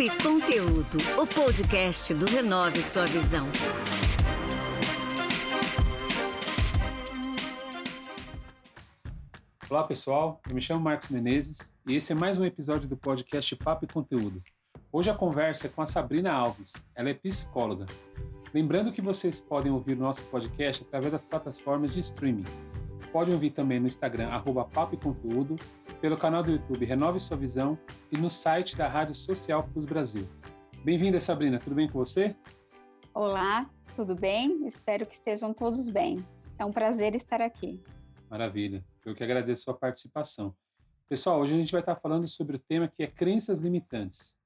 Papo e Conteúdo, o podcast do Renove Sua Visão. Olá pessoal, eu me chamo Marcos Menezes e esse é mais um episódio do podcast Papo e Conteúdo. Hoje a conversa é com a Sabrina Alves, ela é psicóloga. Lembrando que vocês podem ouvir o nosso podcast através das plataformas de streaming. Podem ouvir também no Instagram, arroba Papo e Conteúdo, pelo canal do YouTube Renove Sua Visão e no site da Rádio Social Plus Brasil. Bem-vinda, Sabrina. Tudo bem com você? Olá, tudo bem? Espero que estejam todos bem. É um prazer estar aqui. Maravilha. Eu que agradeço a sua participação. Pessoal, hoje a gente vai estar falando sobre o tema que é crenças limitantes.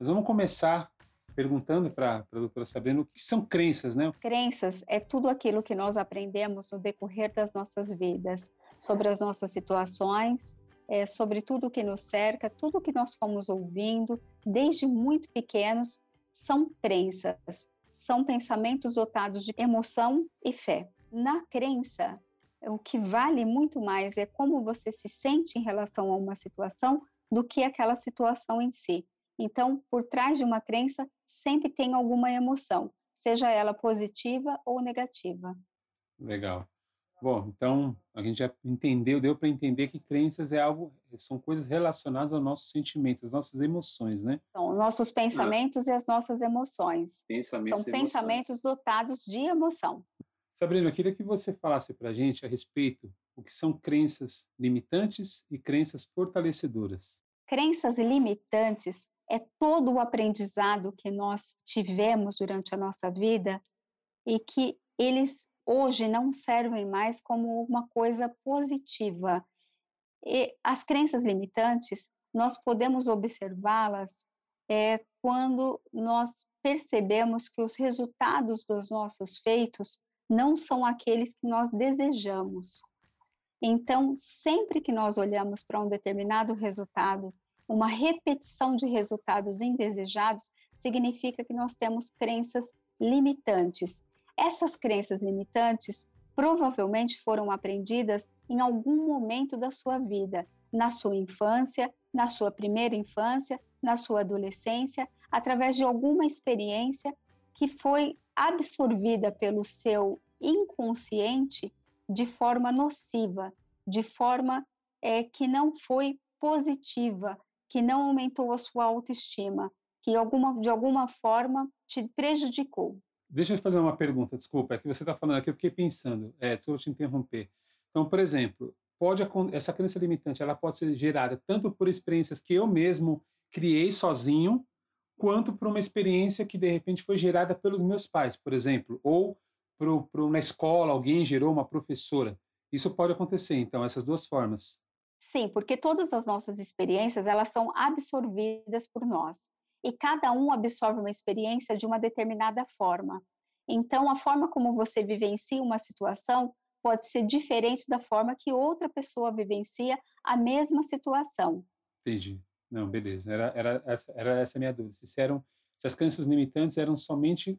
Nós vamos começar perguntando para a doutora Sabrina o que são crenças, né? Crenças é tudo aquilo que nós aprendemos no decorrer das nossas vidas, sobre as nossas situações, é, sobre tudo que nos cerca, tudo que nós fomos ouvindo, desde muito pequenos, são crenças, são pensamentos dotados de emoção e fé. Na crença, o que vale muito mais é como você se sente em relação a uma situação do que aquela situação em si. Então, por trás de uma crença, sempre tem alguma emoção, seja ela positiva ou negativa. Legal. Bom, então a gente já entendeu, deu para entender que crenças é algo, são coisas relacionadas aos nossos sentimentos, às nossas emoções, né? São nossos pensamentos ah. e as nossas emoções. Pensamentos são pensamentos dotados de emoção. Sabrina, eu queria que você falasse para a gente a respeito o que são crenças limitantes e crenças fortalecedoras. Crenças limitantes é todo o aprendizado que nós tivemos durante a nossa vida e que eles hoje não servem mais como uma coisa positiva. E as crenças limitantes, nós podemos observá-las é, quando nós percebemos que os resultados dos nossos feitos não são aqueles que nós desejamos. Então, sempre que nós olhamos para um determinado resultado, uma repetição de resultados indesejados, significa que nós temos crenças limitantes. Essas crenças limitantes provavelmente foram aprendidas em algum momento da sua vida, na sua infância, na sua primeira infância, na sua adolescência, através de alguma experiência que foi absorvida pelo seu inconsciente de forma nociva, de forma é, que não foi positiva, que não aumentou a sua autoestima, que alguma, de alguma forma te prejudicou. Deixa eu fazer uma pergunta, desculpa, é que você está falando aqui, eu fiquei pensando, é, desculpa te interromper. Então, por exemplo, pode essa crença limitante, ela pode ser gerada tanto por experiências que eu mesmo criei sozinho, quanto por uma experiência que de repente foi gerada pelos meus pais, por exemplo, ou por, por na escola alguém gerou uma professora. Isso pode acontecer, então, essas duas formas. Sim, porque todas as nossas experiências elas são absorvidas por nós e cada um absorve uma experiência de uma determinada forma. Então, a forma como você vivencia uma situação pode ser diferente da forma que outra pessoa vivencia a mesma situação. Entendi. Não, beleza. Era, era, essa, era essa a minha dúvida. Se, eram, se as crenças limitantes eram somente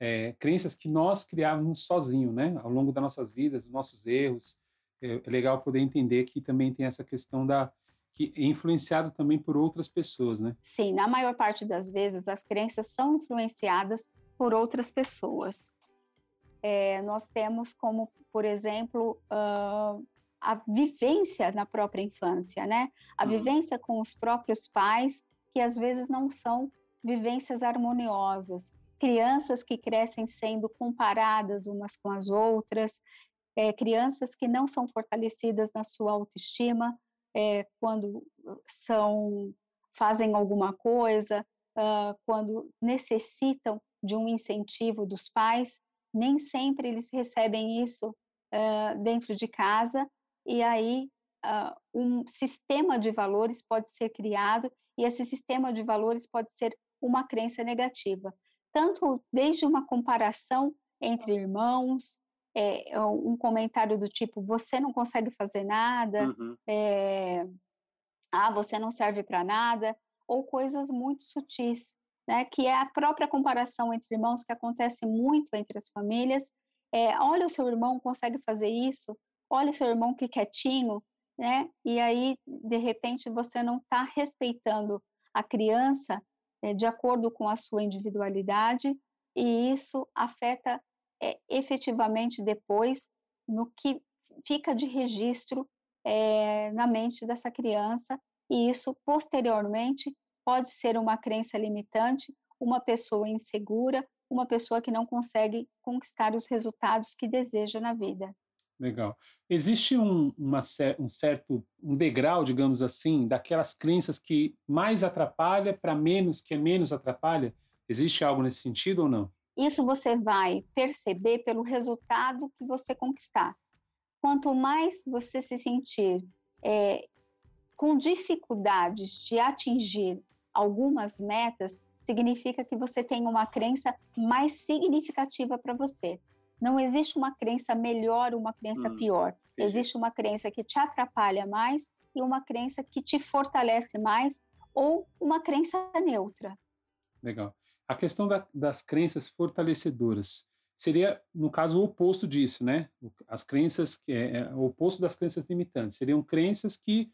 é, crenças que nós criávamos sozinho, né? Ao longo das nossas vidas, dos nossos erros. É, é legal poder entender que também tem essa questão da que é influenciado também por outras pessoas, né? Sim, na maior parte das vezes as crenças são influenciadas por outras pessoas. É, nós temos como, por exemplo, uh, a vivência na própria infância, né? A uhum. vivência com os próprios pais, que às vezes não são vivências harmoniosas. Crianças que crescem sendo comparadas umas com as outras, é, crianças que não são fortalecidas na sua autoestima, é, quando são fazem alguma coisa, uh, quando necessitam de um incentivo dos pais, nem sempre eles recebem isso uh, dentro de casa. E aí uh, um sistema de valores pode ser criado e esse sistema de valores pode ser uma crença negativa, tanto desde uma comparação entre irmãos, é, um comentário do tipo você não consegue fazer nada, uhum. é, ah, você não serve para nada, ou coisas muito sutis, né, que é a própria comparação entre irmãos que acontece muito entre as famílias. É, olha o seu irmão consegue fazer isso, olha o seu irmão que quietinho, né? E aí de repente você não está respeitando a criança é, de acordo com a sua individualidade, e isso afeta é, efetivamente depois no que fica de registro é, na mente dessa criança, e isso posteriormente pode ser uma crença limitante, uma pessoa insegura, uma pessoa que não consegue conquistar os resultados que deseja na vida. Legal. Existe um, uma, um certo um degrau, digamos assim, daquelas crenças que mais atrapalha para menos que é menos atrapalha? Existe algo nesse sentido ou não? Isso você vai perceber pelo resultado que você conquistar. Quanto mais você se sentir é, com dificuldades de atingir algumas metas, significa que você tem uma crença mais significativa para você. Não existe uma crença melhor, uma crença hum, pior. Existe uma crença que te atrapalha mais e uma crença que te fortalece mais ou uma crença neutra. Legal. A questão da, das crenças fortalecedoras seria, no caso, o oposto disso, né? As crenças, é, é, o oposto das crenças limitantes. Seriam crenças que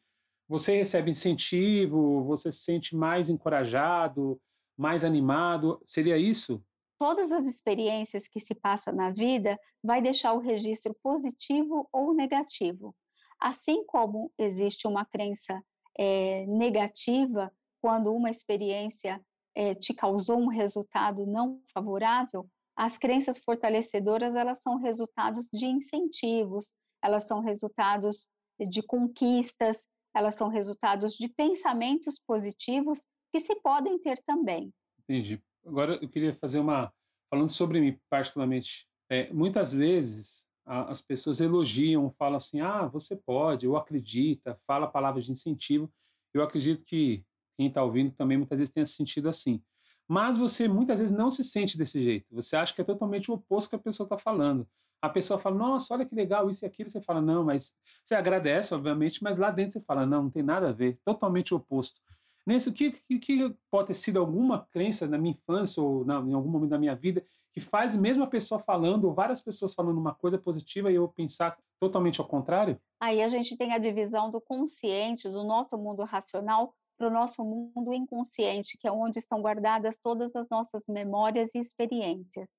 você recebe incentivo, você se sente mais encorajado, mais animado. Seria isso? Todas as experiências que se passa na vida vai deixar o registro positivo ou negativo. Assim como existe uma crença é, negativa quando uma experiência é, te causou um resultado não favorável, as crenças fortalecedoras elas são resultados de incentivos, elas são resultados de conquistas, elas são resultados de pensamentos positivos que se podem ter também. Entendi. Agora eu queria fazer uma falando sobre mim particularmente. É, muitas vezes a, as pessoas elogiam, falam assim, ah, você pode, ou acredita, fala palavras de incentivo. Eu acredito que quem está ouvindo também muitas vezes tenha se sentido assim. Mas você muitas vezes não se sente desse jeito. Você acha que é totalmente o oposto que a pessoa está falando. A pessoa fala, nossa, olha que legal, isso e aquilo. Você fala, não, mas você agradece, obviamente, mas lá dentro você fala, não, não tem nada a ver, totalmente oposto. Nesse, que, que, que pode ter sido alguma crença na minha infância ou na, em algum momento da minha vida que faz mesmo a pessoa falando, ou várias pessoas falando uma coisa positiva e eu pensar totalmente ao contrário? Aí a gente tem a divisão do consciente, do nosso mundo racional, para o nosso mundo inconsciente, que é onde estão guardadas todas as nossas memórias e experiências.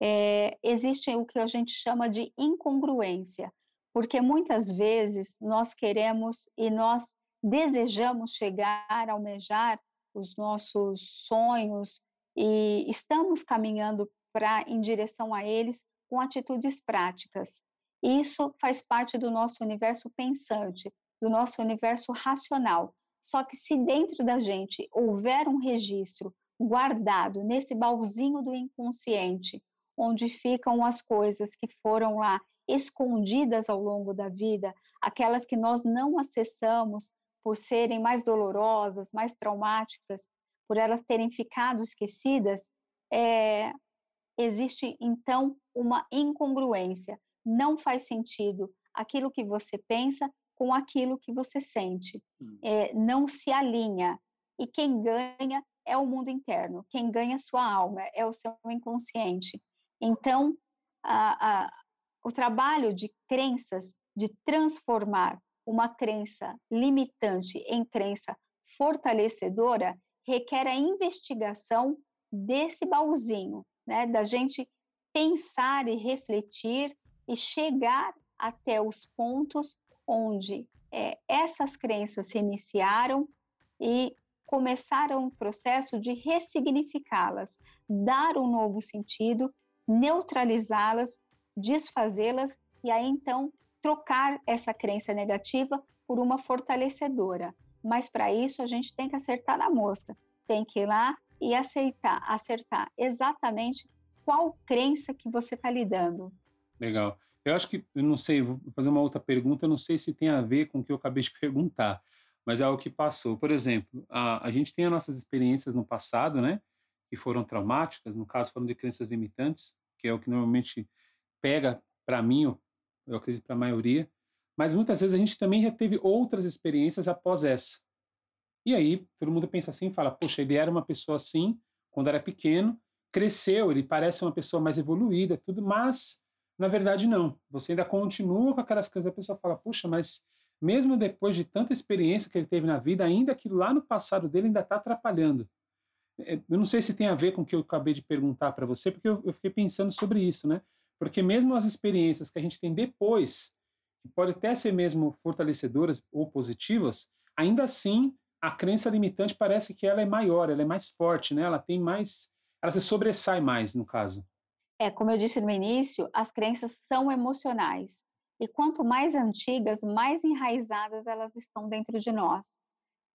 É, existe o que a gente chama de incongruência, porque muitas vezes nós queremos e nós desejamos chegar, almejar os nossos sonhos e estamos caminhando para em direção a eles com atitudes práticas. Isso faz parte do nosso universo pensante, do nosso universo racional. Só que se dentro da gente houver um registro guardado nesse baúzinho do inconsciente, onde ficam as coisas que foram lá escondidas ao longo da vida, aquelas que nós não acessamos por serem mais dolorosas, mais traumáticas, por elas terem ficado esquecidas, é, existe então uma incongruência. Não faz sentido aquilo que você pensa com aquilo que você sente. É, não se alinha. E quem ganha é o mundo interno, quem ganha é sua alma, é o seu inconsciente. Então, a, a, o trabalho de crenças, de transformar uma crença limitante em crença fortalecedora, requer a investigação desse baúzinho, né? da gente pensar e refletir e chegar até os pontos onde é, essas crenças se iniciaram e começaram um processo de ressignificá-las, dar um novo sentido, neutralizá-las, desfazê-las e aí então trocar essa crença negativa por uma fortalecedora. Mas para isso a gente tem que acertar na mosca, tem que ir lá e aceitar, acertar exatamente qual crença que você está lidando. Legal. Eu acho que, eu não sei, vou fazer uma outra pergunta, eu não sei se tem a ver com o que eu acabei de perguntar, mas é o que passou. Por exemplo, a, a gente tem as nossas experiências no passado, né, que foram traumáticas, no caso foram de crenças limitantes, que é o que normalmente pega para mim, eu, eu acredito para a maioria, mas muitas vezes a gente também já teve outras experiências após essa. E aí todo mundo pensa assim, fala, poxa, ele era uma pessoa assim quando era pequeno, cresceu, ele parece uma pessoa mais evoluída, tudo, mas na verdade, não. Você ainda continua com aquelas coisas, a pessoa fala, puxa, mas mesmo depois de tanta experiência que ele teve na vida, ainda aquilo lá no passado dele ainda está atrapalhando. é, eu não sei se tem a ver com o que eu acabei de perguntar para você, porque eu, eu, fiquei pensando sobre isso, né? Porque mesmo as experiências que a gente tem depois, que pode até ser mesmo fortalecedoras ou positivas, ainda assim a crença limitante parece que ela é maior, ela é mais forte, né? Ela tem mais, ela se sobressai mais no caso. É, como eu disse no início, as crenças são emocionais. E quanto mais antigas, mais enraizadas elas estão dentro de nós.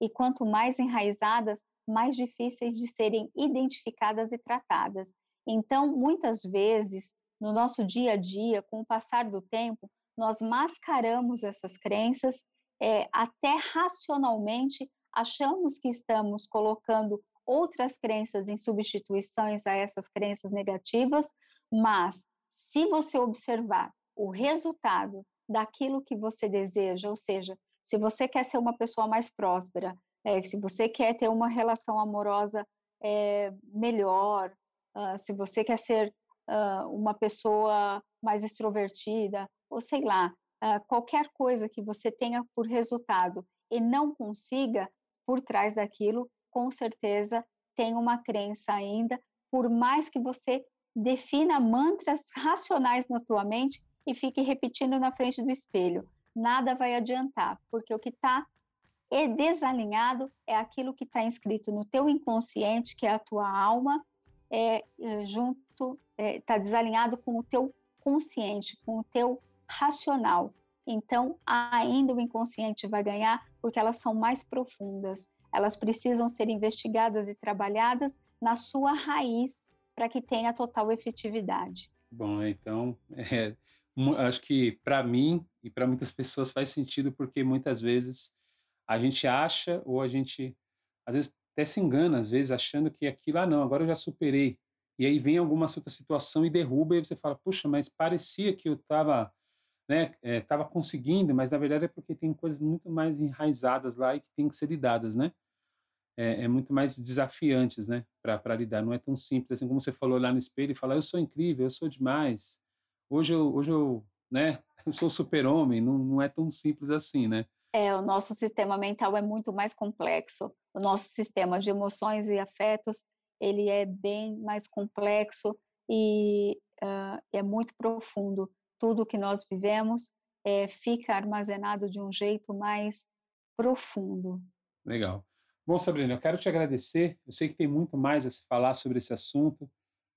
E quanto mais enraizadas, mais difíceis de serem identificadas e tratadas. Então, muitas vezes, no nosso dia a dia, com o passar do tempo, nós mascaramos essas crenças, é, até racionalmente achamos que estamos colocando outras crenças em substituições a essas crenças negativas, mas se você observar o resultado daquilo que você deseja, ou seja, se você quer ser uma pessoa mais próspera, é, se você quer ter uma relação amorosa é, melhor, uh, se você quer ser uh, uma pessoa mais extrovertida, ou sei lá, uh, qualquer coisa que você tenha por resultado e não consiga, por trás daquilo, com certeza tem uma crença ainda, por mais que você defina mantras racionais na tua mente e fique repetindo na frente do espelho. Nada vai adiantar, porque o que está desalinhado é aquilo que está inscrito no teu inconsciente, que é a tua alma, é, é junto está é, tá desalinhado com o teu consciente, com o teu racional. Então, ainda o inconsciente vai ganhar porque elas são mais profundas. Elas precisam ser investigadas e trabalhadas na sua raiz para que tenha total efetividade. Bom, então, é, acho que para mim e para muitas pessoas faz sentido porque muitas vezes a gente acha ou a gente às vezes até se engana às vezes achando que aquilo ah não agora eu já superei e aí vem alguma outra situação e derruba e você fala puxa mas parecia que eu estava né é, conseguindo mas na verdade é porque tem coisas muito mais enraizadas lá e que tem que ser lidadas né é, é muito mais desafiantes né para lidar não é tão simples assim como você falou lá no espelho e falar eu sou incrível eu sou demais hoje eu, hoje eu, né, eu sou super-homem, não, não é tão simples assim, né? É, o nosso sistema mental é muito mais complexo. O nosso sistema de emoções e afetos, ele é bem mais complexo e uh, é muito profundo. Tudo que nós vivemos é, fica armazenado de um jeito mais profundo. Legal. Bom, Sabrina, eu quero te agradecer. Eu sei que tem muito mais a se falar sobre esse assunto,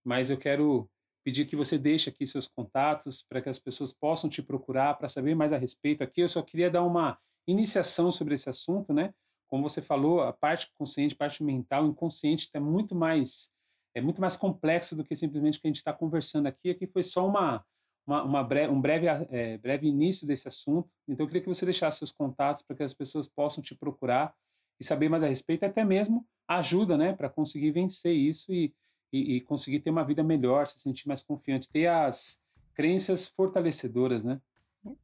mas eu quero pedir que você deixe aqui seus contatos para que as pessoas possam te procurar para saber mais a respeito aqui. Eu só queria dar uma iniciação sobre esse assunto, né? Como você falou, a parte consciente, a parte mental, inconsciente está muito mais é muito mais complexo do que simplesmente o que a gente está conversando aqui. Aqui foi só uma, uma, uma um breve, é, breve início desse assunto. Então, eu queria que você deixasse seus contatos para que as pessoas possam te procurar e saber mais a respeito, até mesmo ajuda, né, para conseguir vencer isso e, e, e, conseguir ter uma vida melhor, se sentir mais confiante, ter as crenças fortalecedoras, né?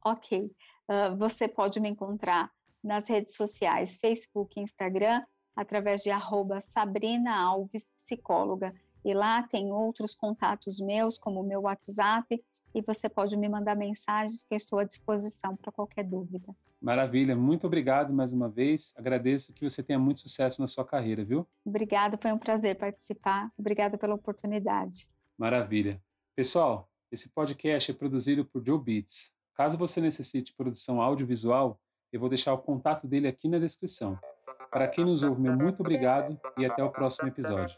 Ok. Uh, você pode me encontrar nas redes sociais, Facebook Instagram, através de arroba Sabrina Alves Psicóloga. E lá tem outros contatos meus, como o meu WhatsApp, e você pode me mandar mensagens que eu estou à disposição para qualquer dúvida. Maravilha, muito obrigado mais uma vez. Agradeço que você tenha muito sucesso na sua carreira, viu? Obrigada, foi um prazer participar. Obrigada pela oportunidade. Maravilha. Pessoal, esse podcast é produzido por Joe Beats. Caso você necessite produção audiovisual, eu vou deixar o contato dele aqui na descrição. Para quem nos ouve, meu muito obrigado e até o próximo episódio.